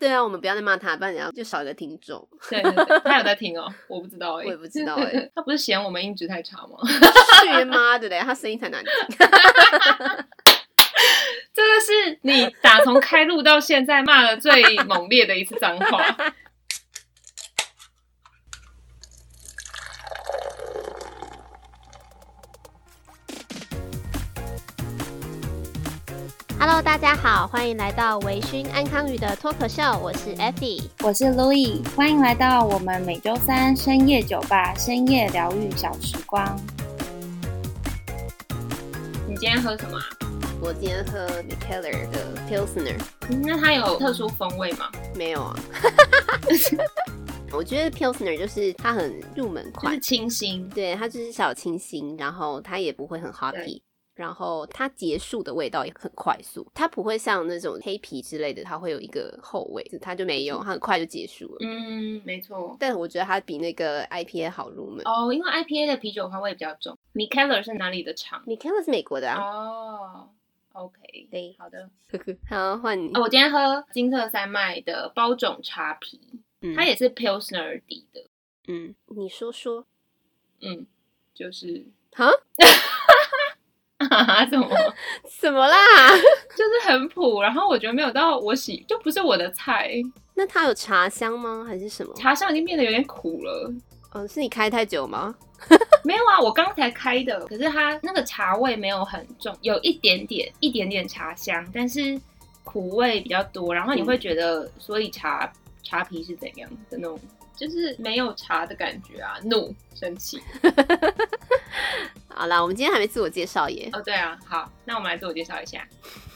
对啊，我们不要再骂他，不然然后就少一个听众。对对对，他有在听哦，我不知道哎，我也不知道哎，他不是嫌我们音质太差吗？去妈的嘞，他声音才难听。这个是你打从开录到现在骂的最猛烈的一次脏话。Hello，大家好，欢迎来到微醺安康鱼的脱口秀，我是 Effy，我是 Louis，欢迎来到我们每周三深夜酒吧深夜疗愈小时光。你今天喝什么？我今天喝 Mikkeller 的 Pilsner。那它有特殊风味吗？没有啊。我觉得 Pilsner 就是它很入门款，就是清新，对，它就是小清新，然后它也不会很 hoppy。然后它结束的味道也很快速，它不会像那种黑啤之类的，它会有一个后味，它就没有，它很快就结束了。嗯，没错。但我觉得它比那个 IPA 好入门哦，因为 IPA 的啤酒花味比较重。Mikkeller 是哪里的厂？Mikkeller 是美国的啊。哦，OK，对，好的。好，换你。哦，我今天喝金色三麦的包种茶皮，嗯、它也是 Pilsner 底的。嗯，你说说。嗯，就是哈。啊？怎么？怎么啦？就是很普，然后我觉得没有到我喜，就不是我的菜。那它有茶香吗？还是什么？茶香已经变得有点苦了。嗯，是你开太久吗？没有啊，我刚才开的。可是它那个茶味没有很重，有一点点、一点点茶香，但是苦味比较多。然后你会觉得，嗯、所以茶茶皮是怎样的那种？就是没有茶的感觉啊，怒、生气。好啦，我们今天还没自我介绍耶。哦，对啊，好，那我们来自我介绍一下。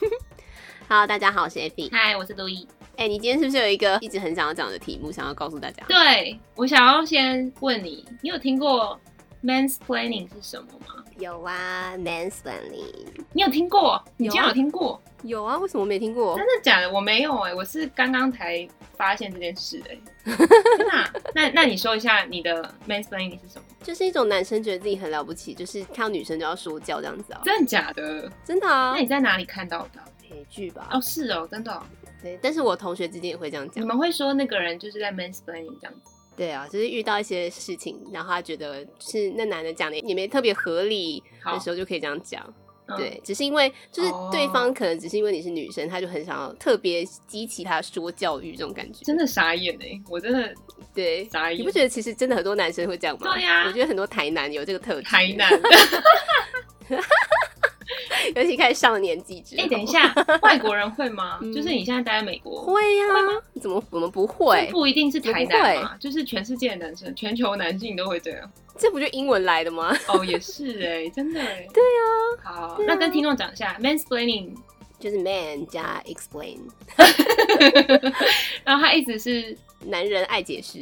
好，大家好，我是 Abby。嗨，我是 Louis。哎、欸，你今天是不是有一个一直很想要讲的题目，想要告诉大家？对，我想要先问你，你有听过 “man's planning” 是什么吗？有啊，mansplaining。你有听过？你竟然有听过？有啊，为什么没听过？真的假的？我没有哎、欸，我是刚刚才发现这件事哎、欸。真的、啊？那那你说一下你的 mansplaining 是什么？就是一种男生觉得自己很了不起，就是看到女生就要说教这样子啊。真的假的？真的啊。那你在哪里看到的？美剧吧。哦，是哦，真的、哦。对，但是我同学之间也会这样讲。你们会说那个人就是在 mansplaining 这样子？对啊，就是遇到一些事情，然后他觉得是那男的讲的也没特别合理的时候，就可以这样讲。对，只是因为就是对方可能只是因为你是女生，他就很想要特别激起他说教育这种感觉。真的傻眼哎，我真的对傻眼。你不觉得其实真的很多男生会这样吗？对呀，我觉得很多台男有这个特质。台男，尤其开始上了年纪之后。哎，等一下，外国人会吗？就是你现在待在美国，会呀？怎么我们不会？不一定是台南嘛，就是全世界的男生，全球男性都会这样。这不就英文来的吗？哦，也是哎，真的哎。对啊，好，那跟听众讲一下，mansplaining 就是 man 加 explain，然后他一直是男人爱解释，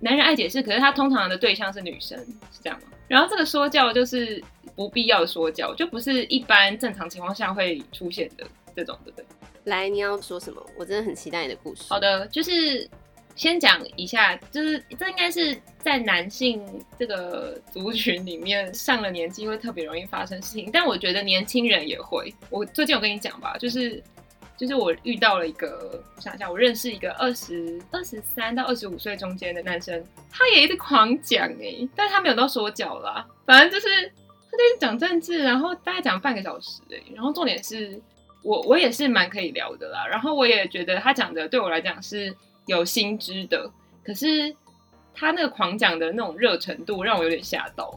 男人爱解释，可是他通常的对象是女生，是这样吗？然后这个说教就是不必要的说教，就不是一般正常情况下会出现的这种，对不对？来，你要说什么？我真的很期待你的故事。好的，就是。先讲一下，就是这应该是在男性这个族群里面上了年纪会特别容易发生事情，但我觉得年轻人也会。我最近有跟你讲吧，就是就是我遇到了一个，我想一下，我认识一个二十二十三到二十五岁中间的男生，他也一直狂讲哎、欸，但是他没有到说教啦，反正就是他就是讲政治，然后大概讲半个小时哎、然后重点是我我也是蛮可以聊的啦，然后我也觉得他讲的对我来讲是。有心知的，可是他那个狂讲的那种热程度让我有点吓到，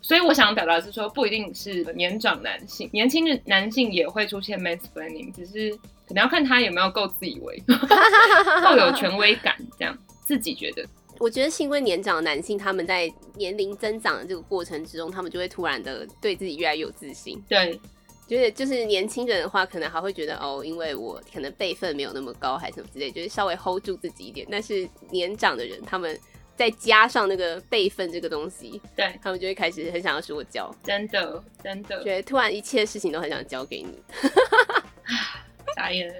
所以我想表达的是说，不一定是年长男性，年轻的男性也会出现 mansplaining，只是可能要看他有没有够自以为，够有权威感，这样自己觉得。我觉得是因为年长的男性他们在年龄增长的这个过程之中，他们就会突然的对自己越来越有自信。对。觉得就是年轻人的话，可能还会觉得哦，因为我可能辈分没有那么高，还是什么之类，就是稍微 hold 住自己一点。但是年长的人，他们再加上那个备份这个东西，对他们就会开始很想要说教，真的真的，觉得突然一切事情都很想交给你。傻眼，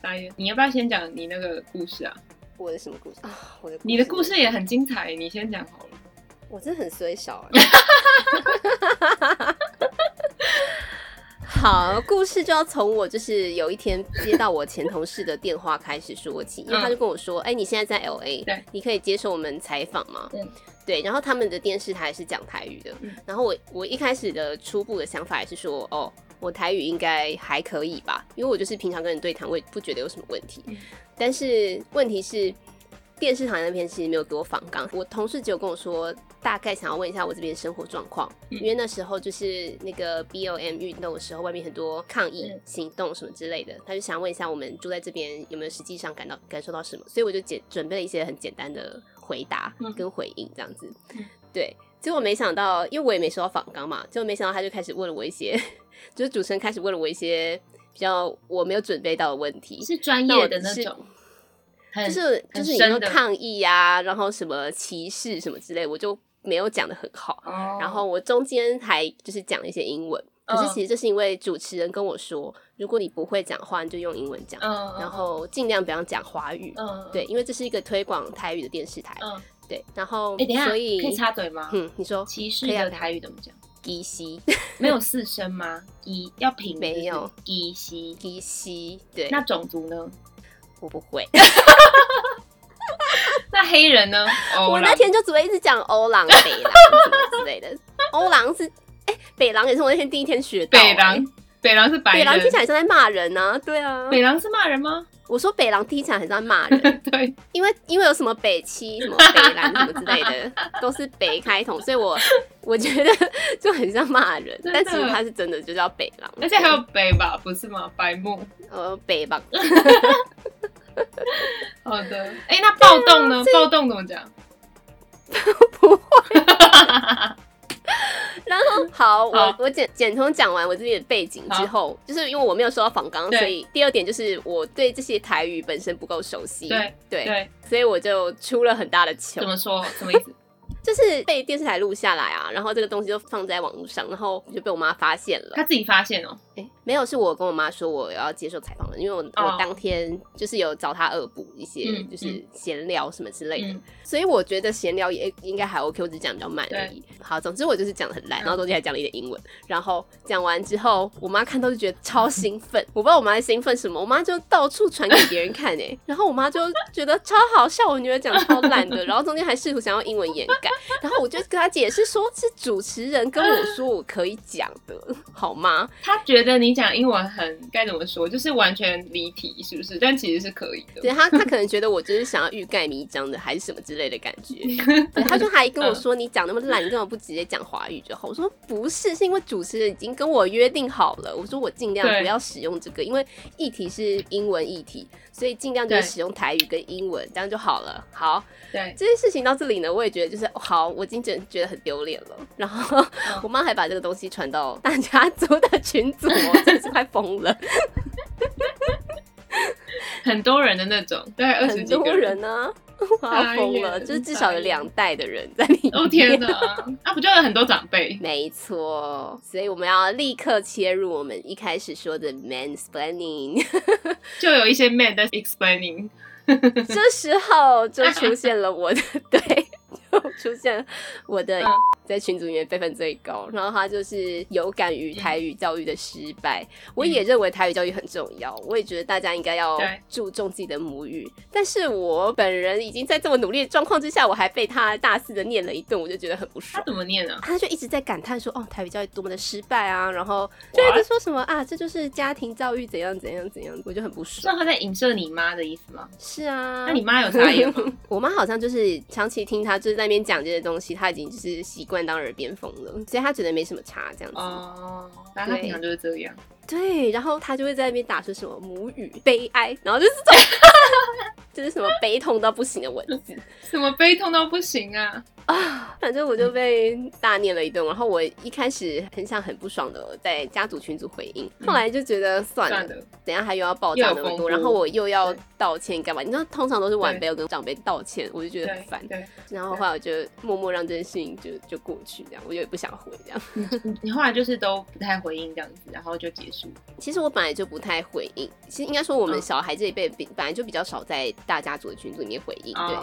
傻眼！你要不要先讲你那个故事啊？我的什么故事啊？我的你的故事也很精彩，你先讲好了。我真的很衰小。好，故事就要从我就是有一天接到我前同事的电话开始说起，因为他就跟我说：“哎、欸，你现在在 LA，对，你可以接受我们采访吗？”对，对。然后他们的电视台是讲台语的，嗯、然后我我一开始的初步的想法也是说：“哦，我台语应该还可以吧？”因为我就是平常跟人对谈，我也不觉得有什么问题。嗯、但是问题是。电视台那边其实没有给我访纲，我同事只有跟我说，大概想要问一下我这边生活状况，嗯、因为那时候就是那个 BOM 运动的时候，外面很多抗议行动什么之类的，他就想问一下我们住在这边有没有实际上感到感受到什么，所以我就简准备了一些很简单的回答跟回应这样子。嗯、对，结果没想到，因为我也没收到访纲嘛，结果没想到他就开始问了我一些，就是主持人开始问了我一些比较我没有准备到的问题，是专业的那种。就是就是你说抗议呀、啊，然后什么歧视什么之类，我就没有讲的很好。Oh. 然后我中间还就是讲了一些英文，oh. 可是其实这是因为主持人跟我说，如果你不会讲话，你就用英文讲，oh. 然后尽量不要讲华语。Oh. 对，因为这是一个推广台语的电视台。Oh. 对，然后所以可以插嘴吗？嗯，你说歧视的台语怎么讲？基西 没有四声吗？基要平没有基西基西。对，那种族呢？我不会。那黑人呢？我那天就只会一直讲欧郎、北狼什么之类的。欧郎是哎、欸，北郎也是我那天第一天学到、欸。北郎，北郎是白人。北郎听起来像在骂人呢、啊。对啊，北郎是骂人吗？我说北狼听起来很像在骂人。对，因为因为有什么北七、什么北蓝什么之类的，都是北开头，所以我我觉得就很像骂人。但其实他是真的就叫北狼，而且还有北吧？不是吗？白目。呃，北吧。好的，哎、欸，那暴动呢？暴动怎么讲？不会。然后好，好我我简简通讲完我自己的背景之后，就是因为我没有收到访纲，所以第二点就是我对这些台语本身不够熟悉。对对，对所以我就出了很大的糗。怎么说？什么意思？就是被电视台录下来啊，然后这个东西就放在网络上，然后就被我妈发现了。她自己发现哦？哎、欸，没有，是我跟我妈说我要接受采访了，因为我、oh. 我当天就是有找她恶补一些，就是闲聊什么之类的，嗯、所以我觉得闲聊也应该还 OK，我只讲比较慢而已。好，总之我就是讲的很烂，然后中间还讲了一点英文，然后讲完之后，我妈看到就觉得超兴奋，我不知道我妈在兴奋什么，我妈就到处传给别人看哎、欸，然后我妈就觉得超好笑，我女儿讲超烂的，然后中间还试图想要英文掩盖，然后我就。跟她解释说，是主持人跟我说我可以讲的，好吗？她觉得你讲英文很该怎么说，就是完全离题，是不是？但其实是可以的。对他，他可能觉得我就是想要欲盖弥彰的，还是什么之类的感觉。对，他就还跟我说：“你讲那么烂，你干嘛不直接讲华语就好？”我说：“不是，是因为主持人已经跟我约定好了。”我说：“我尽量不要使用这个，因为议题是英文议题，所以尽量就是使用台语跟英文，对这样就好了。”好，对这件事情到这里呢，我也觉得就是好，我已经觉觉得很丢脸了。然后、哦、我妈还把这个东西传到大家族的群组，我真的是快疯了。很多人的那种，大概二十几个人，很多人呢，我要疯了，就是至少有两代的人在里面。哦天哪，啊不就有很多长辈？没错，所以我们要立刻切入我们一开始说的 mansplaining，就有一些 man 的 explaining，这时候就出现了我的对。出现我的在群组里面辈分最高，然后他就是有感于台语教育的失败。我也认为台语教育很重要，我也觉得大家应该要注重自己的母语。但是我本人已经在这么努力的状况之下，我还被他大肆的念了一顿，我就觉得很不爽。他怎么念呢？他就一直在感叹说：“哦，台语教育多么的失败啊！”然后就一直说什么啊，这就是家庭教育怎样怎样怎样，我就很不爽。那他在影射你妈的意思吗？是啊，那你妈有啥意思吗？我妈好像就是长期听他就是在那边讲这些东西，他已经就是习惯当耳边风了，所以他觉得没什么差这样子。哦，那他平常就是这样。对，然后他就会在那边打出什么母语悲哀，然后就是这种，就是什么悲痛到不行的文字，什么悲痛到不行啊。啊，反正我就被大念了一顿，然后我一开始很想很不爽的在家族群组回应，后来就觉得算了，等下还又要爆炸那么多，然后我又要道歉干嘛？你知道，通常都是晚辈要跟长辈道歉，我就觉得很烦。然后后来我就默默让这件事情就就过去，这样我也不想回这样。你 你后来就是都不太回应这样子，然后就结束。其实我本来就不太回应，其实应该说我们小孩这一辈本来就比较少在大家族的群组里面回应，对。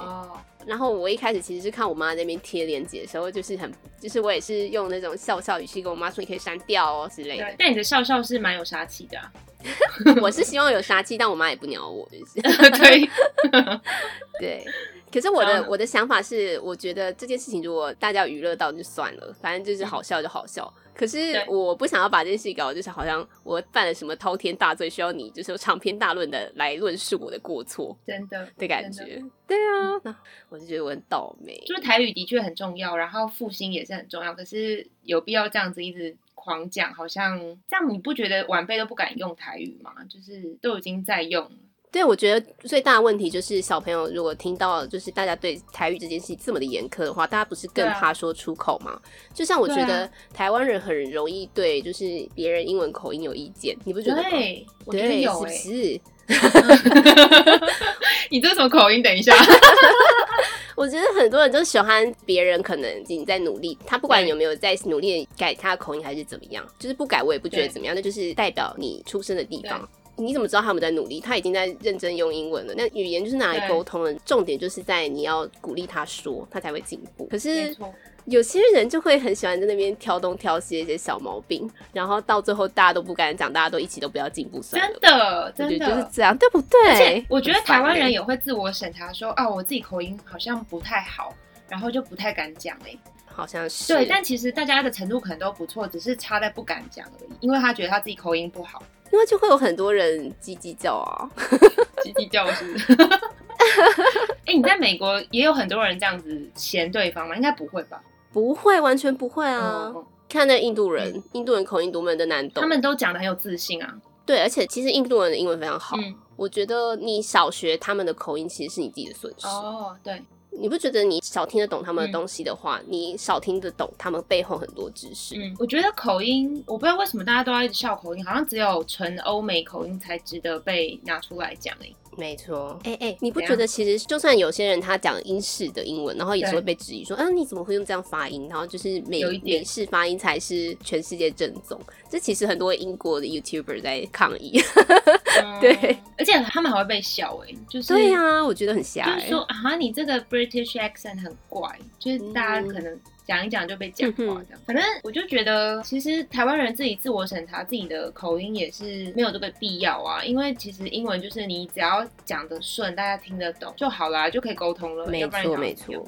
然后我一开始其实是看我妈那边贴链接的时候，就是很，就是我也是用那种笑笑语气跟我妈说，你可以删掉哦之类的。但你的笑笑是蛮有杀气的啊。我是希望有杀气，但我妈也不鸟我，就是 对对。可是我的我的想法是，我觉得这件事情如果大家娱乐到就算了，反正就是好笑就好笑。可是我不想要把这件事搞，就是好像我犯了什么滔天大罪，需要你就是长篇大论的来论述我的过错，真的的感觉。对啊，那我就觉得我很倒霉。就是台语的确很重要，然后复兴也是很重要，可是有必要这样子一直狂讲，好像这样你不觉得晚辈都不敢用台语吗？就是都已经在用。对，我觉得最大的问题就是小朋友如果听到就是大家对台语这件事这么的严苛的话，大家不是更怕说出口吗？啊、就像我觉得台湾人很容易对就是别人英文口音有意见，你不觉得吗？对，我觉得有、欸，是不是？你这是什么口音？等一下，我觉得很多人都喜欢别人可能已经在努力，他不管有没有在努力改他的口音还是怎么样，就是不改我也不觉得怎么样，那就是代表你出生的地方。你怎么知道他们在努力？他已经在认真用英文了。那语言就是拿来沟通的，重点就是在你要鼓励他说，他才会进步。可是有些人就会很喜欢在那边挑东挑西一些小毛病，然后到最后大家都不敢讲，大家都一起都不要进步算了。真的，真的就是这样，对不对？而且我觉得台湾人也会自我审查说，哦，我自己口音好像不太好，然后就不太敢讲。哎，好像是。对，但其实大家的程度可能都不错，只是差在不敢讲而已，因为他觉得他自己口音不好。因为就会有很多人叽叽叫啊，叽叽叫是不是？哎、欸，你在美国也有很多人这样子嫌对方吗？应该不会吧？不会，完全不会啊！嗯、看那印度人，嗯、印度人口音多么的难懂，他们都讲的很有自信啊。对，而且其实印度人的英文非常好，嗯、我觉得你少学他们的口音，其实是你自己的损失。哦，对。你不觉得你少听得懂他们的东西的话，嗯、你少听得懂他们背后很多知识？嗯，我觉得口音，我不知道为什么大家都要一直笑口音，好像只有纯欧美口音才值得被拿出来讲诶、欸。没错，哎哎，你不觉得其实就算有些人他讲英式的英文，然后也是会被质疑说，啊，你怎么会用这样发音？然后就是美美式发音才是全世界正宗。这其实很多英国的 YouTuber 在抗议，对，而且他们还会被笑哎，就是对啊，我觉得很瞎，就是说啊，你这个 British accent 很怪，就是大家可能。讲一讲就被讲话这样，反正我就觉得，其实台湾人自己自我审查自己的口音也是没有这个必要啊，因为其实英文就是你只要讲得顺，大家听得懂就好啦，就可以沟通了。没错，没错，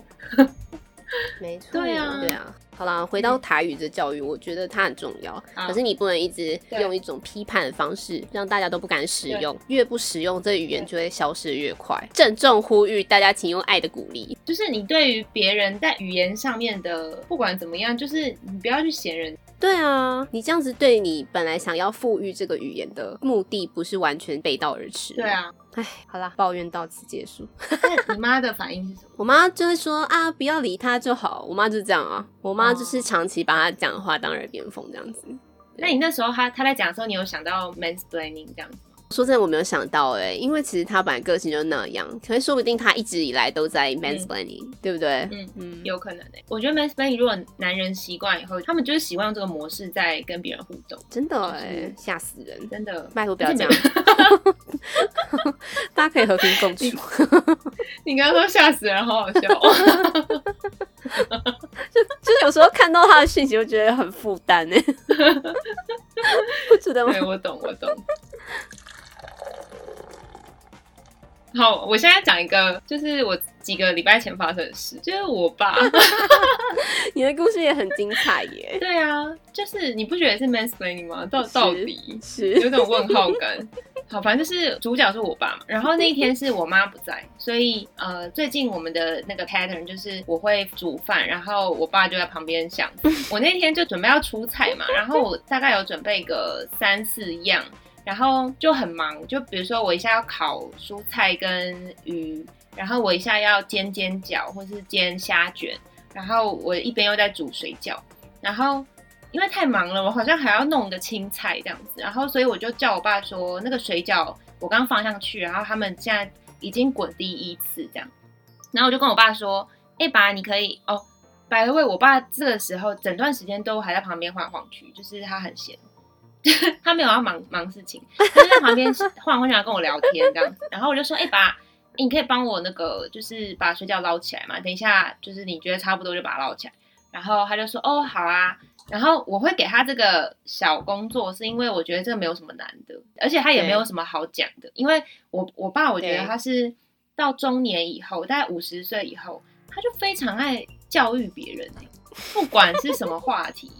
没错，对啊，对啊。好啦，回到台语这教育，嗯、我觉得它很重要。可是你不能一直用一种批判的方式，让大家都不敢使用。越不使用，这语言就会消失越快。郑重呼吁大家，请用爱的鼓励。就是你对于别人在语言上面的，不管怎么样，就是你不要去嫌人。对啊，你这样子对你本来想要富裕这个语言的目的，不是完全背道而驰。对啊。哎，好啦，抱怨到此结束。你妈的反应是什么？我妈就会说啊，不要理他就好。我妈就是这样啊，我妈就是长期把他讲的话当耳边风这样子。那你那时候他他在讲的时候，你有想到 mansplaining 这样子？说真的，我没有想到哎、欸，因为其实他本来个性就那样，可是说不定他一直以来都在 mansplaining，、嗯、对不对？嗯嗯，嗯有可能哎、欸。我觉得 mansplaining 如果男人习惯以后，他们就是习惯用这个模式在跟别人互动。真的哎、欸，吓、就是、死人！真的，拜托不要这样，大家可以和平共处。你刚刚说吓死人，好好笑。就就有时候看到他的讯息，我觉得很负担哎。不觉得吗？对，我懂，我懂。好，我现在讲一个，就是我几个礼拜前发生的事，就是我爸。你的故事也很精彩耶。对啊，就是你不觉得是 mansplaining 吗？到到底是有种问号感。好，反正就是主角是我爸嘛。然后那一天是我妈不在，所以呃，最近我们的那个 pattern 就是我会煮饭，然后我爸就在旁边想。我那天就准备要出菜嘛，然后我大概有准备个三四样。然后就很忙，就比如说我一下要烤蔬菜跟鱼，然后我一下要煎煎饺或是煎虾卷，然后我一边又在煮水饺，然后因为太忙了，我好像还要弄个青菜这样子，然后所以我就叫我爸说那个水饺我刚放上去，然后他们现在已经滚第一次这样，然后我就跟我爸说，哎爸，你可以哦，by the way，我爸这个时候整段时间都还在旁边晃来晃去，就是他很闲。他没有要忙忙事情，他就在旁边晃来晃去跟我聊天这样子。然后我就说：“哎、欸、爸，你可以帮我那个，就是把水饺捞起来嘛。等一下，就是你觉得差不多就把它捞起来。然后他就说：“哦，好啊。”然后我会给他这个小工作，是因为我觉得这个没有什么难的，而且他也没有什么好讲的。因为我我爸，我觉得他是到中年以后，大概五十岁以后，他就非常爱教育别人，不管是什么话题。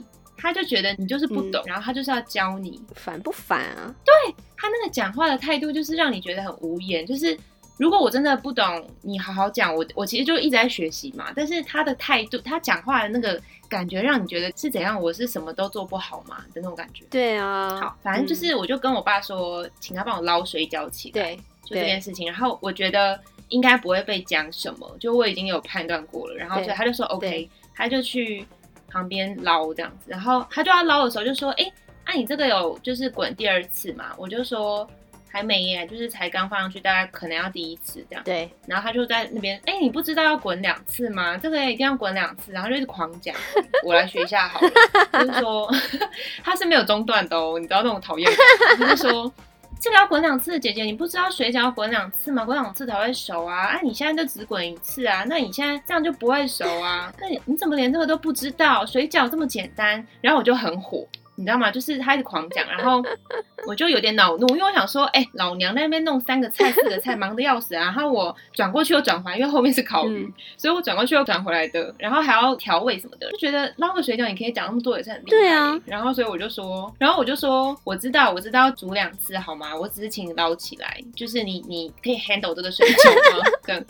他就觉得你就是不懂，嗯、然后他就是要教你，烦不烦啊？对，他那个讲话的态度就是让你觉得很无言。就是如果我真的不懂，你好好讲，我我其实就一直在学习嘛。但是他的态度，他讲话的那个感觉，让你觉得是怎样？我是什么都做不好嘛的那种感觉。对啊，好，反正就是我就跟我爸说，嗯、请他帮我捞水饺起来，对，就这件事情。然后我觉得应该不会被讲什么，就我已经有判断过了。然后所以他就说 OK，他就去。旁边捞这样子，然后他就要捞的时候就说：“哎，那、啊、你这个有就是滚第二次嘛？”我就说：“还没耶，就是才刚放上去，大概可能要第一次这样。”对。然后他就在那边：“哎，你不知道要滚两次吗？这个一定要滚两次。”然后就一直狂讲，我来学一下好了。就是说 他是没有中断的哦，你知道那种讨厌感。就是说。这个要滚两次，姐姐，你不知道水饺滚两次吗？滚两次才会熟啊！哎、啊，你现在就只滚一次啊？那你现在这样就不会熟啊？那你你怎么连这个都不知道？水饺这么简单，然后我就很火。你知道吗？就是他一直狂讲，然后我就有点恼怒，因为我想说，哎、欸，老娘在那边弄三个菜、四个菜，忙得要死啊！然后我转过去又转回来，因为后面是烤鱼，嗯、所以我转过去又转回来的，然后还要调味什么的，就觉得捞个水饺你可以讲那么多也是很厉害。对啊，然后所以我就说，然后我就说，我知道，我知道煮两次好吗？我只是请你捞起来，就是你你可以 handle 这个水饺吗？这样。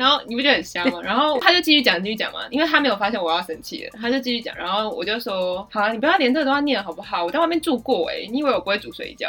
然后你不觉得很香吗？然后他就继续讲，继续讲嘛，因为他没有发现我要生气了，他就继续讲。然后我就说：“好啊，你不要连这个都要念好不好？我在外面住过哎、欸，你以为我不会煮水饺？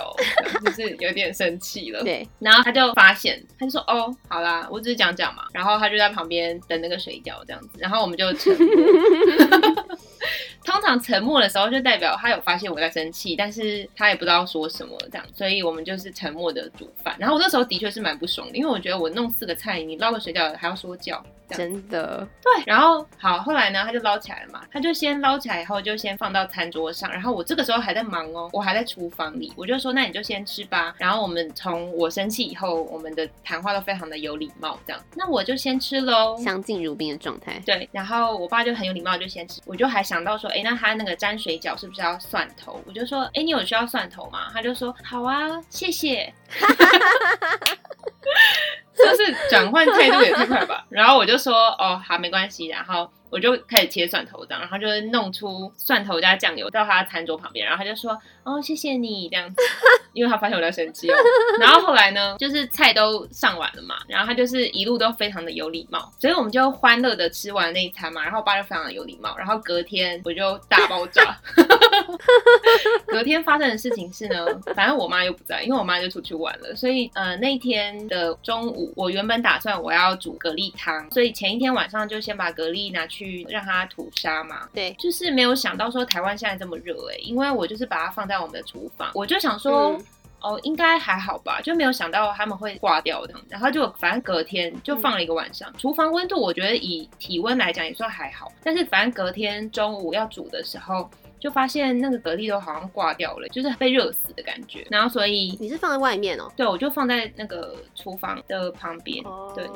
就是有点生气了。”对。然后他就发现，他就说：“哦，好啦，我只是讲讲嘛。”然后他就在旁边等那个水饺这样子。然后我们就沉默。通常沉默的时候，就代表他有发现我在生气，但是他也不知道说什么这样，所以我们就是沉默的煮饭。然后我那时候的确是蛮不爽的，因为我觉得我弄四个菜，你捞个水饺还要说教。真的对，然后好，后来呢，他就捞起来了嘛，他就先捞起来以后就先放到餐桌上，然后我这个时候还在忙哦，我还在厨房里，我就说那你就先吃吧。然后我们从我生气以后，我们的谈话都非常的有礼貌，这样，那我就先吃喽，相敬如宾的状态。对，然后我爸就很有礼貌，就先吃，我就还想到说，哎，那他那个沾水饺是不是要蒜头？我就说，哎，你有需要蒜头吗？他就说好啊，谢谢。就是转换态度也太快吧，然后我就说哦，好，没关系，然后我就开始切蒜头这样，然后就弄出蒜头加酱油到他餐桌旁边，然后他就说哦，谢谢你这样子，因为他发现我在生气哦。然后后来呢，就是菜都上完了嘛，然后他就是一路都非常的有礼貌，所以我们就欢乐的吃完那一餐嘛，然后我爸就非常的有礼貌，然后隔天我就大爆炸。隔天发生的事情是呢，反正我妈又不在，因为我妈就出去玩了，所以呃那一天的中午，我原本打算我要煮蛤蜊汤，所以前一天晚上就先把蛤蜊拿去让它吐沙嘛。对，就是没有想到说台湾现在这么热哎、欸，因为我就是把它放在我们的厨房，我就想说、嗯、哦应该还好吧，就没有想到他们会挂掉的，然后就反正隔天就放了一个晚上，厨、嗯、房温度我觉得以体温来讲也算还好，但是反正隔天中午要煮的时候。就发现那个蛤蜊都好像挂掉了，就是被热死的感觉。然后所以你是放在外面哦？对，我就放在那个厨房的旁边。Oh. 对。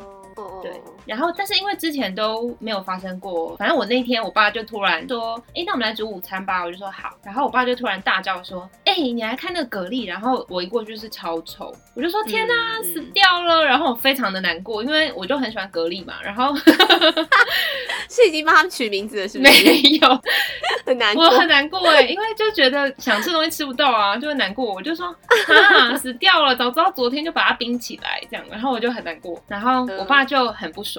对，然后但是因为之前都没有发生过，反正我那天我爸就突然说，哎，那我们来煮午餐吧，我就说好，然后我爸就突然大叫说，哎，你来看那个蛤蜊，然后我一过去就是超臭，我就说天哪，死掉了，然后我非常的难过，因为我就很喜欢蛤蜊嘛，然后 是已经帮他们取名字了，是不是？没有，很难过，我很难过哎，因为就觉得想吃东西吃不到啊，就会难过，我就说啊，死掉了，早知道昨天就把它冰起来这样，然后我就很难过，然后我爸。就很不爽，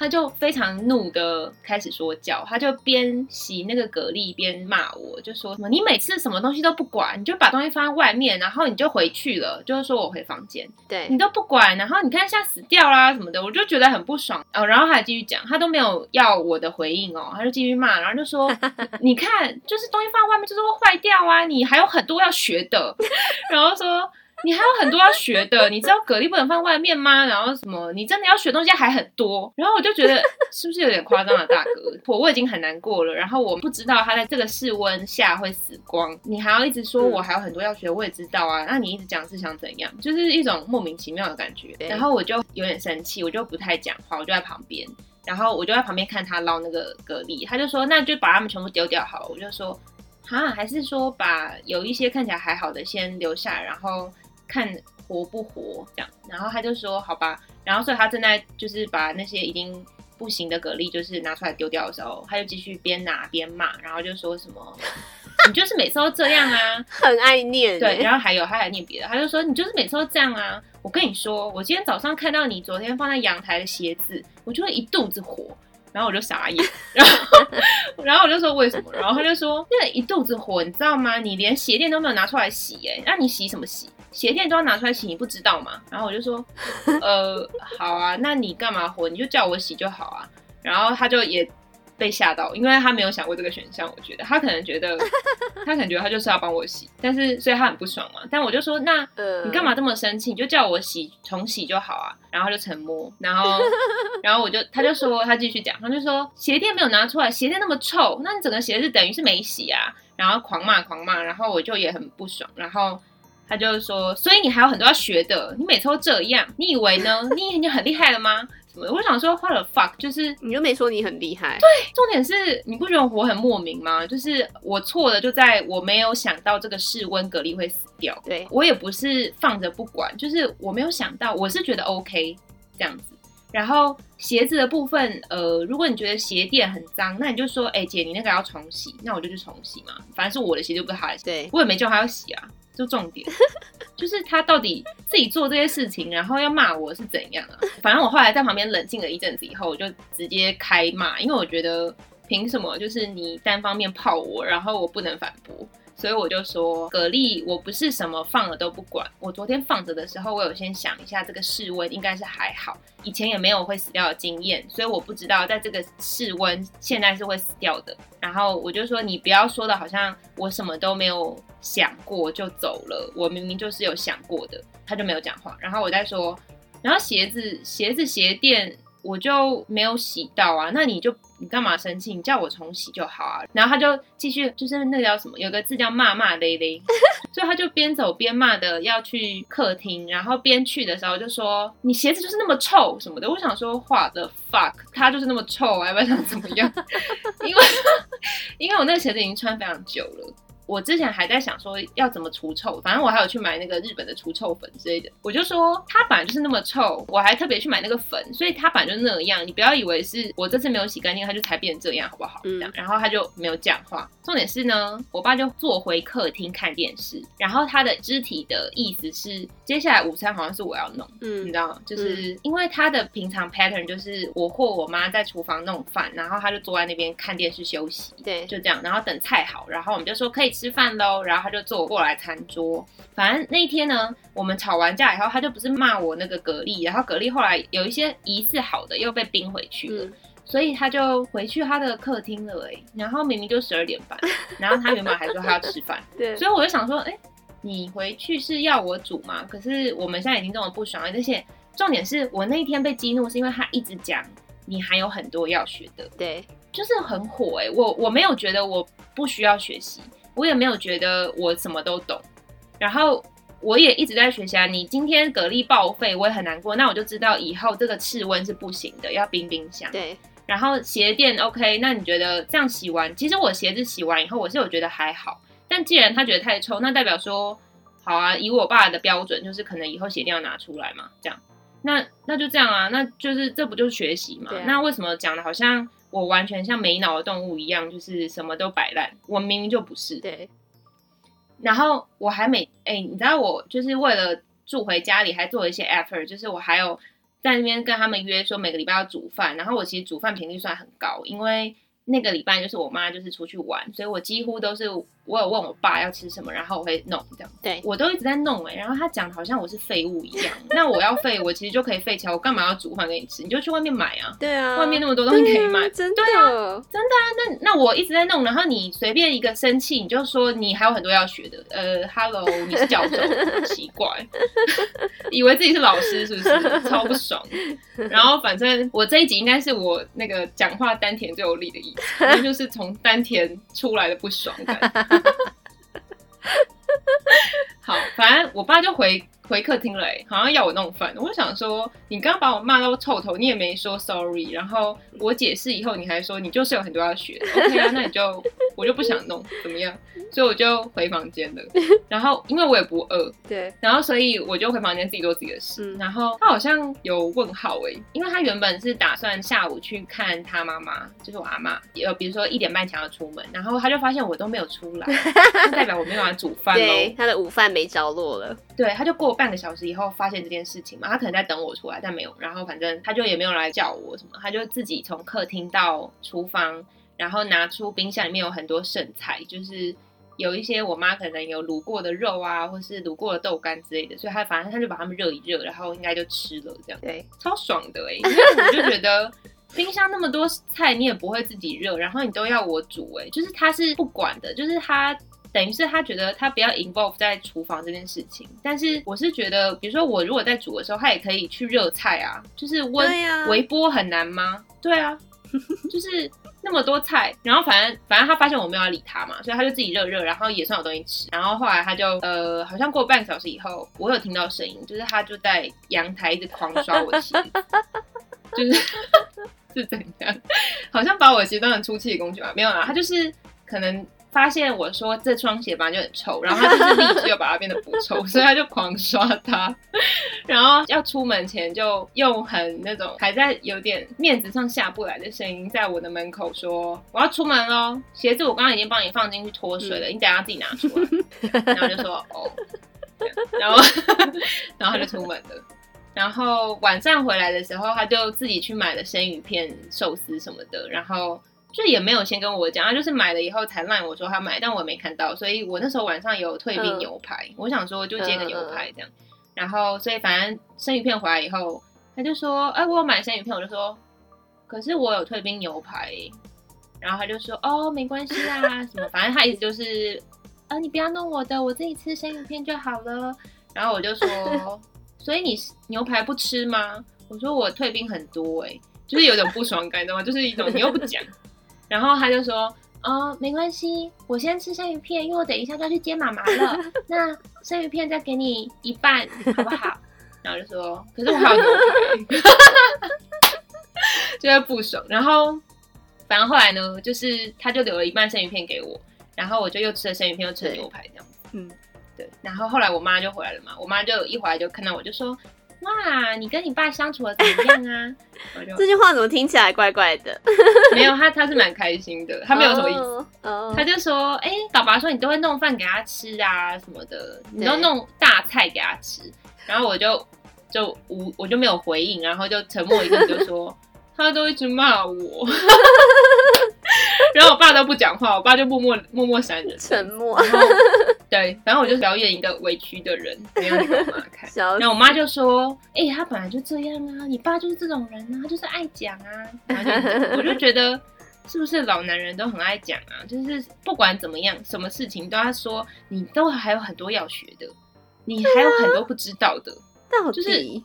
他就非常怒的开始说教，他就边洗那个蛤蜊边骂我，就说什么你每次什么东西都不管，你就把东西放在外面，然后你就回去了，就是说我回房间，对你都不管，然后你看现在死掉啦什么的，我就觉得很不爽哦。然后他还继续讲，他都没有要我的回应哦，他就继续骂，然后就说 你看，就是东西放在外面就是会坏掉啊，你还有很多要学的，然后说。你还有很多要学的，你知道蛤蜊不能放外面吗？然后什么，你真的要学东西还很多。然后我就觉得是不是有点夸张了，大哥？我我已经很难过了，然后我不知道他在这个室温下会死光，你还要一直说我还有很多要学，我也知道啊。那你一直讲是想怎样？就是一种莫名其妙的感觉。然后我就有点生气，我就不太讲话，我就在旁边。然后我就在旁边看他捞那个蛤蜊，他就说那就把它们全部丢掉好了。我就说哈，还是说把有一些看起来还好的先留下，然后。看活不活这样，然后他就说好吧，然后所以他正在就是把那些已经不行的蛤蜊就是拿出来丢掉的时候，他就继续边拿边骂，然后就说什么 你就是每次都这样啊，很爱念。对，然后还有他还念别的，他就说你就是每次都这样啊，我跟你说，我今天早上看到你昨天放在阳台的鞋子，我就会一肚子火。然后我就傻眼，然后 然后我就说为什么？然后他就说那一肚子火，你知道吗？你连鞋垫都没有拿出来洗，哎，那你洗什么洗？鞋垫都要拿出来洗，你不知道吗？然后我就说，呃，好啊，那你干嘛活？你就叫我洗就好啊。然后他就也。被吓到，因为他没有想过这个选项。我觉得他可能觉得，他可能觉得他就是要帮我洗，但是所以他很不爽嘛。但我就说，那你干嘛这么生气？你就叫我洗重洗就好啊。然后他就沉默，然后 然后我就他就说他继续讲，他就说鞋垫没有拿出来，鞋垫那么臭，那你整个鞋子等于是没洗啊。然后狂骂狂骂，然后我就也很不爽。然后他就说，所以你还有很多要学的，你每次都这样，你以为呢？你已经很厉害了吗？什么我想说，what the fuck，就是你又没说你很厉害。对，重点是你不觉得我很莫名吗？就是我错的就在我没有想到这个室温蛤蜊会死掉。对，我也不是放着不管，就是我没有想到，我是觉得 OK 这样子。然后鞋子的部分，呃，如果你觉得鞋垫很脏，那你就说，哎、欸、姐，你那个要重洗，那我就去重洗嘛。反正是我的鞋，就不是他的鞋。对，我也没叫他要洗啊。就重点，就是他到底自己做这些事情，然后要骂我是怎样啊？反正我后来在旁边冷静了一阵子以后，我就直接开骂，因为我觉得凭什么就是你单方面泡我，然后我不能反驳。所以我就说，蛤蜊我不是什么放了都不管。我昨天放着的时候，我有先想一下，这个室温应该是还好，以前也没有会死掉的经验，所以我不知道在这个室温现在是会死掉的。然后我就说，你不要说的好像我什么都没有想过就走了，我明明就是有想过的。他就没有讲话。然后我再说，然后鞋子、鞋子、鞋垫。我就没有洗到啊，那你就你干嘛生气？你叫我重洗就好啊。然后他就继续，就是那个叫什么，有个字叫骂骂咧咧，所以他就边走边骂的要去客厅，然后边去的时候就说你鞋子就是那么臭什么的。我想说，what the fuck，他就是那么臭，还不想怎么样？因为因为我那个鞋子已经穿非常久了。我之前还在想说要怎么除臭，反正我还有去买那个日本的除臭粉之类的。我就说它本来就是那么臭，我还特别去买那个粉，所以它本来就那样。你不要以为是我这次没有洗干净，它就才变成这样，好不好？嗯。然后他就没有讲话。重点是呢，我爸就坐回客厅看电视，然后他的肢体的意思是，接下来午餐好像是我要弄，嗯，你知道吗？就是因为他的平常 pattern 就是我或我妈在厨房弄饭，然后他就坐在那边看电视休息，对，就这样，然后等菜好，然后我们就说可以。吃饭喽，然后他就坐过来餐桌。反正那一天呢，我们吵完架以后，他就不是骂我那个蛤蜊，然后蛤蜊后来有一些疑似好的又被冰回去了，嗯、所以他就回去他的客厅了。哎，然后明明就十二点半，然后他原本还说他要吃饭，对，所以我就想说，哎，你回去是要我煮吗？可是我们现在已经这么不爽了，而且重点是我那一天被激怒，是因为他一直讲你还有很多要学的，对，就是很火。哎，我我没有觉得我不需要学习。我也没有觉得我什么都懂，然后我也一直在学习啊。你今天蛤蜊报废，我也很难过。那我就知道以后这个室温是不行的，要冰冰箱。对。然后鞋垫 OK，那你觉得这样洗完，其实我鞋子洗完以后，我是有觉得还好。但既然他觉得太臭，那代表说好啊，以我爸的标准，就是可能以后鞋垫要拿出来嘛，这样。那那就这样啊，那就是这不就是学习嘛？啊、那为什么讲的好像？我完全像没脑的动物一样，就是什么都摆烂。我明明就不是。对。然后我还每哎、欸，你知道我就是为了住回家里，还做了一些 effort，就是我还有在那边跟他们约说每个礼拜要煮饭。然后我其实煮饭频率算很高，因为那个礼拜就是我妈就是出去玩，所以我几乎都是我有问我爸要吃什么，然后我会弄这样。对，我都一直在弄哎、欸，然后他讲的好像我是废物一样。那我要废，我其实就可以废起来，我干嘛要煮饭给你吃？你就去外面买啊。对啊，外面那么多东西可以买，啊、真的对啊，真的啊。那那我一直在弄，然后你随便一个生气，你就说你还有很多要学的。呃，Hello，你是教授，奇怪，以为自己是老师是不是？超不爽。然后反正我这一集应该是我那个讲话丹田最有力的一那就是从丹田出来的不爽感。好，反正我爸就回回客厅了，好像要我弄饭。我就想说，你刚刚把我骂到臭头，你也没说 sorry，然后我解释以后，你还说你就是有很多要学，OK 啊？那你就我就不想弄，怎么样？所以我就回房间了。然后因为我也不饿，对，然后所以我就回房间自己做自己的事。嗯、然后他好像有问号哎，因为他原本是打算下午去看他妈妈，就是我阿妈，有比如说一点半前要出门，然后他就发现我都没有出来，就代表我没有办法煮饭喽。对，他的午饭没着落了。对，他就过半个小时以后发现这件事情嘛，他可能在等我出来，但没有。然后反正他就也没有来叫我什么，他就自己从客厅到厨房，然后拿出冰箱里面有很多剩菜，就是有一些我妈可能有卤过的肉啊，或是卤过的豆干之类的，所以她反正她就把它们热一热，然后应该就吃了这样。对，超爽的哎、欸，因为我就觉得 冰箱那么多菜你也不会自己热，然后你都要我煮哎、欸，就是他是不管的，就是他。等于是他觉得他不要 involve 在厨房这件事情，但是我是觉得，比如说我如果在煮的时候，他也可以去热菜啊，就是温微波很难吗？对啊，就是那么多菜，然后反正反正他发现我没有要理他嘛，所以他就自己热热，然后也算有东西吃。然后后来他就呃，好像过半个小时以后，我有听到声音，就是他就在阳台一直狂刷我的鞋，就是 是怎样？好像把我鞋当成出气的工具吧？没有啦，他就是可能。发现我说这双鞋本来就很臭，然后他就是立即又把它变得不臭，所以他就狂刷它，然后要出门前就用很那种还在有点面子上下不来的声音，在我的门口说我要出门喽，鞋子我刚刚已经帮你放进去脱水了，嗯、你等下自己拿出来，然后就说哦，然后然后他就出门了，然后晚上回来的时候，他就自己去买了生鱼片、寿司什么的，然后。就也没有先跟我讲，他就是买了以后才赖我说他买，但我没看到，所以我那时候晚上有退冰牛排，嗯、我想说就煎个牛排这样，然后所以反正生鱼片回来以后，他就说，哎，我有买生鱼片，我就说，可是我有退冰牛排，然后他就说，哦，没关系啦，什么，反正他意思就是，啊，你不要弄我的，我自己吃生鱼片就好了，然后我就说，所以你牛排不吃吗？我说我退冰很多，哎，就是有种不爽感，你知道吗？就是一种你又不讲。然后他就说：“哦，没关系，我先吃生鱼片，因为我等一下就要去接妈妈了。那生鱼片再给你一半，好不好？” 然后就说：“可是我还有牛排。”就会不爽。然后，反正后来呢，就是他就留了一半生鱼片给我，然后我就又吃了生鱼片，又吃了牛排，这样。嗯，对。然后后来我妈就回来了嘛，我妈就一回来就看到我就说。哇，你跟你爸相处的怎么样啊？这句话怎么听起来怪怪的？没有，他他是蛮开心的，他没有什么意思。Oh, oh. 他就说，哎、欸，爸爸说你都会弄饭给他吃啊什么的，你都弄大菜给他吃。然后我就就无我就没有回应，然后就沉默一阵，就说 他都一直骂我。然后我爸都不讲话，我爸就默默默默闪人，沉默。对，反正我就表演一个委屈的人，没有你给我妈看。然后我妈就说：“哎、欸，他本来就这样啊，你爸就是这种人啊，他就是爱讲啊。”然后就我就觉得，是不是老男人都很爱讲啊？就是不管怎么样，什么事情都要说，你都还有很多要学的，你还有很多不知道的。到底就是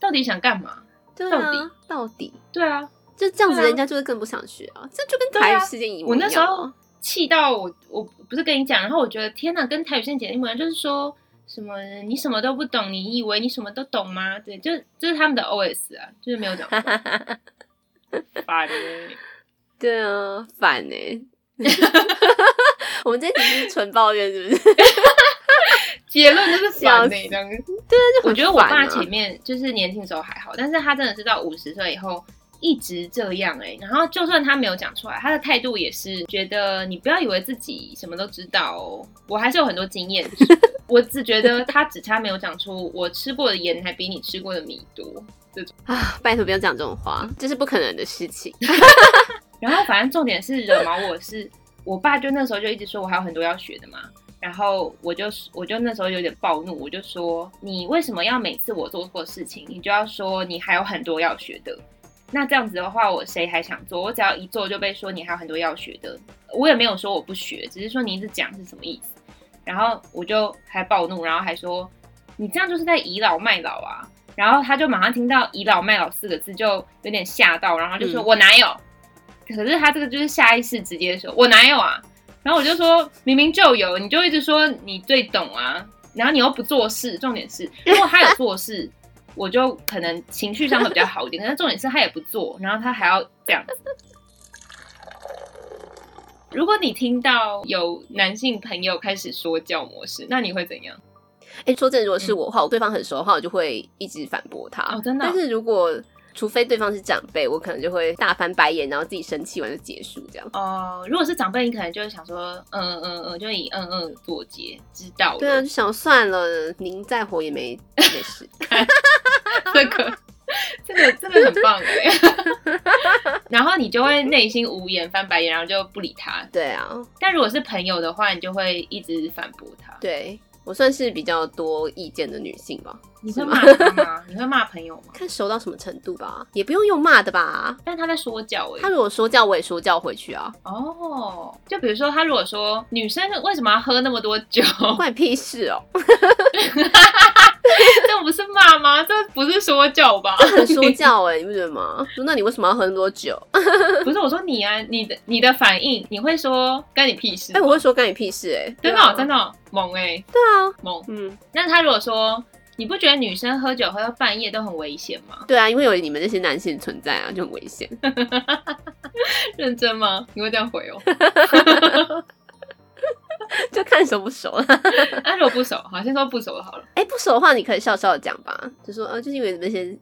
到底想干嘛？啊、到底到底对啊，就这样子，人家就会更不想学啊。啊这就跟台语事件一模一样、啊。我那时候气到我我。不是跟你讲，然后我觉得天哪，跟台语事件一模一样，就是说什么你什么都不懂，你以为你什么都懂吗？对，就这是他们的 OS 啊，就是没有讲话，烦呢。对啊，烦呢。我们这集是纯抱怨，是不是？结论就是烦呢，这样。对啊，就我觉得我爸前面就是年轻时候还好，但是他真的是到五十岁以后。一直这样哎、欸，然后就算他没有讲出来，他的态度也是觉得你不要以为自己什么都知道哦，我还是有很多经验。我只觉得他只差没有讲出我吃过的盐还比你吃过的米多这种 啊！拜托不要讲这种话，这是不可能的事情。然后反正重点是惹毛我是，我爸就那时候就一直说我还有很多要学的嘛。然后我就我就那时候有点暴怒，我就说你为什么要每次我做错事情，你就要说你还有很多要学的？那这样子的话，我谁还想做？我只要一做就被说你还有很多要学的。我也没有说我不学，只是说你一直讲是什么意思。然后我就还暴怒，然后还说你这样就是在倚老卖老啊。然后他就马上听到倚老卖老四个字，就有点吓到，然后就说、嗯、我哪有？可是他这个就是下意识直接说我哪有啊？然后我就说，明明就有，你就一直说你最懂啊，然后你又不做事。重点是，如果他有做事，我就可能情绪上会比较好一点。但是重点是他也不做，然后他还要这样。如果你听到有男性朋友开始说教模式，那你会怎样？哎，说真的，如果是我的话，我对方很熟的话，我就会一直反驳他。哦，真的哦？但是如果除非对方是长辈，我可能就会大翻白眼，然后自己生气完就结束这样。哦，如果是长辈，你可能就会想说，嗯嗯嗯，就以嗯嗯作结，知道了。对啊，就想算了，您再活也没没事。这个，这个，真的很棒哎。然后你就会内心无言，翻白眼，然后就不理他。对啊。但如果是朋友的话，你就会一直反驳他。对。我算是比较多意见的女性吧？你会骂他吗？你会骂朋友吗？看熟到什么程度吧，也不用用骂的吧。但他在说教哎，他如果说教，我也说教回去啊。哦，就比如说他如果说女生为什么要喝那么多酒，关你屁事哦。这不是骂吗？这不是说教吧？很说教哎，你不觉得吗？说那你为什么要喝那么多酒？不是我说你啊，你的你的反应，你会说干你屁事？哎，我会说干你屁事哎，真的真的猛哎，对啊猛嗯。那他如果说你不觉得女生喝酒喝到半夜都很危险吗？对啊，因为有你们这些男性存在啊，就很危险。认真吗？你会这样回哦？就看熟不熟了。那 如果不熟，好，先说不熟的好了。哎、欸，不熟的话，你可以笑笑的讲吧，就说，呃，就是因为那些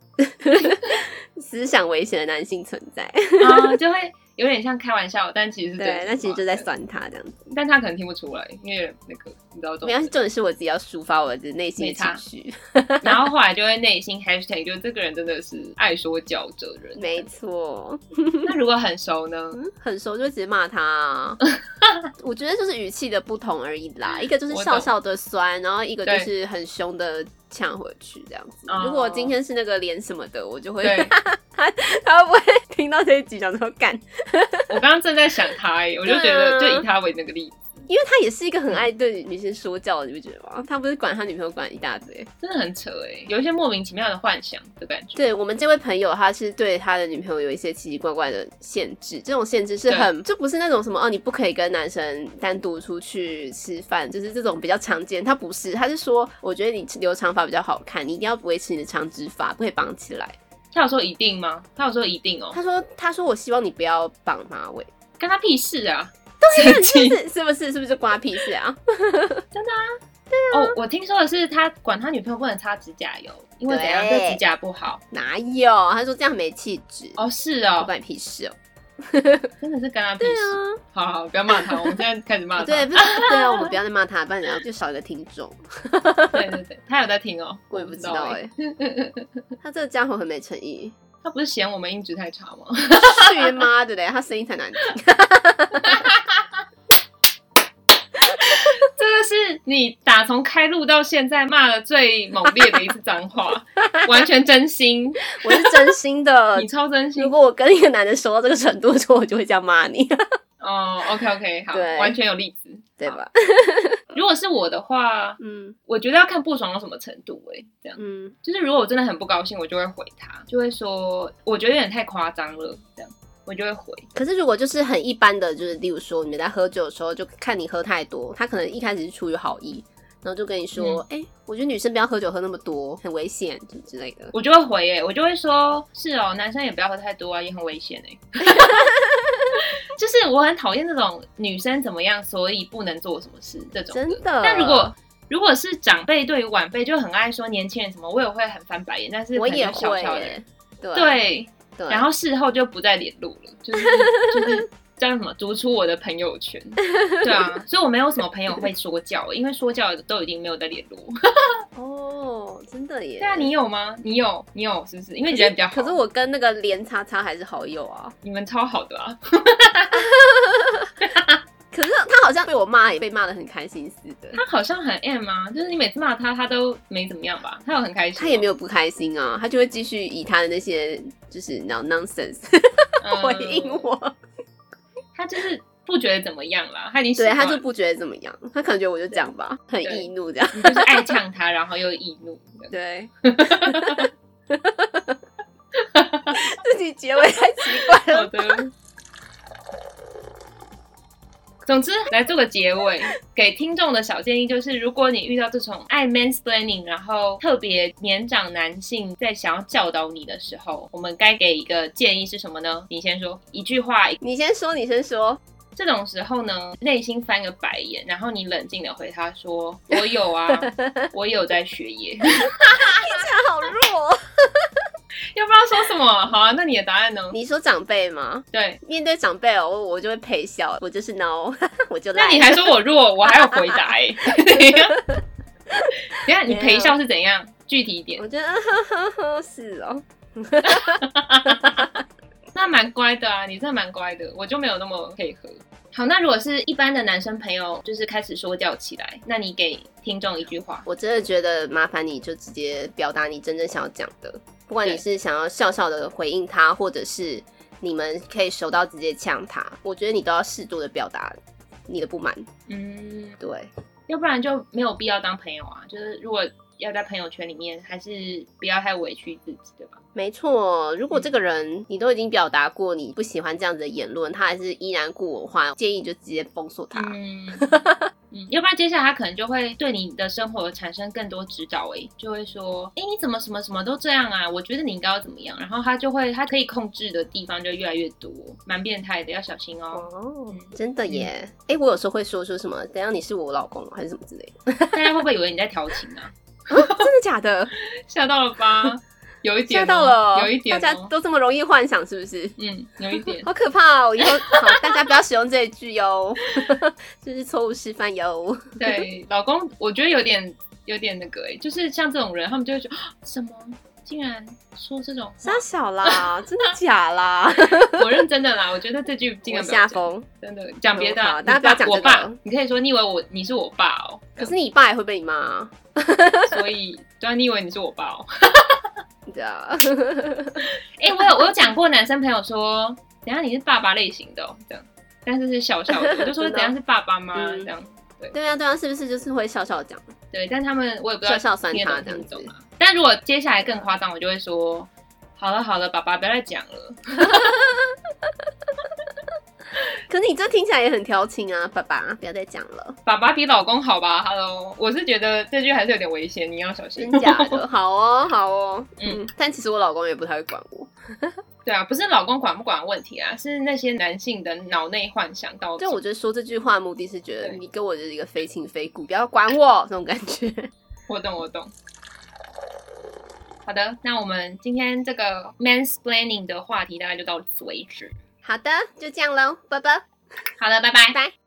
思想危险的男性存在，啊，就会。有点像开玩笑，但其实是对，那其实就在酸他这样子，但他可能听不出来，因为那个你知道，没关系，重点是我自己要抒发我的内心的情绪，然后后来就会内心 hashtag，就这个人真的是爱说教的人，没错。那如果很熟呢？嗯、很熟就直接骂他、啊，我觉得就是语气的不同而已啦，一个就是笑笑的酸，然后一个就是很凶的。呛回去这样子。Oh. 如果今天是那个脸什么的，我就会他他会不会听到这一集想说干？我刚刚正在想他，我就觉得就以他为那个例子。因为他也是一个很爱对女生说教的，你不觉得吗？他不是管他女朋友管一大堆，真的很扯哎，有一些莫名其妙的幻想的感觉。对，我们这位朋友，他是对他的女朋友有一些奇奇怪怪的限制，这种限制是很就不是那种什么哦，你不可以跟男生单独出去吃饭，就是这种比较常见。他不是，他是说，我觉得你留长发比较好看，你一定要维持你的长直发，不可以绑起来。他有说一定吗？他有说一定哦。他说，他说我希望你不要绑马尾，跟他屁事啊！对，是是是不是是不是瓜屁事啊？真的啊，对啊。哦，我听说的是他管他女朋友不能擦指甲油，因为怎样对指甲不好。哪有？他说这样没气质。哦，是哦，关你屁事哦。真的是跟他屁事。好好，不要骂他，我们现在开始骂他。对，对啊，我们不要再骂他，不然然后就少一个听众。对对对，他有在听哦，我也不知道哎。他这个家伙很没诚意。他不是嫌我们音质太差吗？去妈的嘞！他声音才难听。这个是你打从开录到现在骂的最猛烈的一次脏话，完全真心，我是真心的，你超真心。如果我跟一个男的熟到这个程度的时候，我就会这样骂你。哦、oh，OK OK，好，对完全有例子，对吧？如果是我的话，嗯，我觉得要看不爽到什么程度，欸，哎，这样，嗯，就是如果我真的很不高兴，我就会回他，就会说，我觉得有点太夸张了，这样，我就会回。可是如果就是很一般的，就是例如说你们在喝酒的时候，就看你喝太多，他可能一开始是出于好意，然后就跟你说，哎，嗯，欸，我觉得女生不要喝酒喝那么多，很危险，什么之类的，我就会回，欸，哎，我就会说，是哦，男生也不要喝太多啊，也很危险，哎。就是我很讨厌这种女生怎么样，所以不能做什么事这种。真的。但如果如果是长辈对于晚辈就很爱说年轻人什么，我也会很翻白眼。但是我也会。对对，对。然后事后就不再联络了，就是 就是叫什么逐出我的朋友圈。对啊，所以我没有什么朋友会说教，因为说教的都已经没有在联络。哦。哦，真的耶。对啊，你有吗？你有，你有是不是？因为人比较好。可是我跟那个连叉叉还是好友啊。你们超好的啊。可是他好像被我骂也被骂的很开心似的。他好像很 M 啊，就是你每次骂他，他都没怎么样吧？他有很开心，他也没有不开心啊，他就会继续以他的那些就是 no nonsense 回应我。他就是。不觉得怎么样啦，他已经对他就不觉得怎么样，他可能觉得我就这样吧，很易怒这样，你就是爱呛他，然后又易怒，对，自己结尾太奇怪了。好的，总之来做个结尾，给听众的小建议就是，如果你遇到这种爱 mansplaining，然后特别年长男性在想要教导你的时候，我们该给一个建议是什么呢？你先说一句话，你先说，你先说。这种时候呢，内心翻个白眼，然后你冷静的回他说：“我有啊，我有在学业。” 听起来好弱，又不知道说什么。好啊，那你的答案呢？你说长辈吗？对，面对长辈哦，我就会陪笑，我就是 no，我就。那你还说我弱，我还要回答哎、欸。等下你陪笑是怎样？具体一点。我觉得呵呵呵是哦。那蛮乖的啊，你真的蛮乖的，我就没有那么配合。好，那如果是一般的男生朋友，就是开始说教起来，那你给听众一句话，我真的觉得麻烦你就直接表达你真正想要讲的，不管你是想要笑笑的回应他，或者是你们可以熟到直接呛他，我觉得你都要适度的表达你的不满。嗯，对，要不然就没有必要当朋友啊。就是如果要在朋友圈里面，还是不要太委屈自己，对吧？没错，如果这个人你都已经表达过你不喜欢这样子的言论，他还是依然故我的话，建议就直接封锁他。嗯，嗯，要不然接下来他可能就会对你的生活产生更多指导，哎，就会说，哎，你怎么什么什么都这样啊？我觉得你应该要怎么样？然后他就会，他可以控制的地方就越来越多，蛮变态的，要小心哦。哦，真的耶。哎，我有时候会说说什么，等下你是我老公还是什么之类的，大家会不会以为你在调情啊？啊 真的假的？吓到了吧？有一点吓到了，有一点，大家都这么容易幻想，是不是？嗯，有一点，好可怕哦！以后好，大家不要使用这一句哟，这是错误示范哟。对，老公，我觉得有点有点那个哎，就是像这种人，他们就会觉得什么，竟然说这种杀小啦，真的假啦？我认真的啦，我觉得这句尽量下风，真的讲别的，大家不要讲我爸，你可以说你以为我你是我爸哦，可是你爸也会被你骂，所以对啊，你以为你是我爸哦。对啊，哎，我有我有讲过，男生朋友说，等下你是爸爸类型的，哦，这样，但是是笑笑的，我就说 等下是爸爸吗？这样，对对啊对啊，是不是就是会笑笑讲？对，但他们我也不知道笑笑酸他这样子。但如果接下来更夸张，我就会说，好了好了，爸爸不要再讲了。可是你这听起来也很调情啊，爸爸不要再讲了。爸爸比老公好吧？Hello，我是觉得这句还是有点危险，你要小心。真假的？好哦，好哦。嗯，嗯，但其实我老公也不太会管我。对啊，不是老公管不管的问题啊，是那些男性的脑内幻想到。就我觉得说这句话的目的是觉得你跟我就是一个非亲非故，不要管我这种感觉。我懂，我懂。好的，那我们今天这个 mansplaining 的话题大概就到此为止。好的，就这样喽，拜拜。好的，拜拜，拜。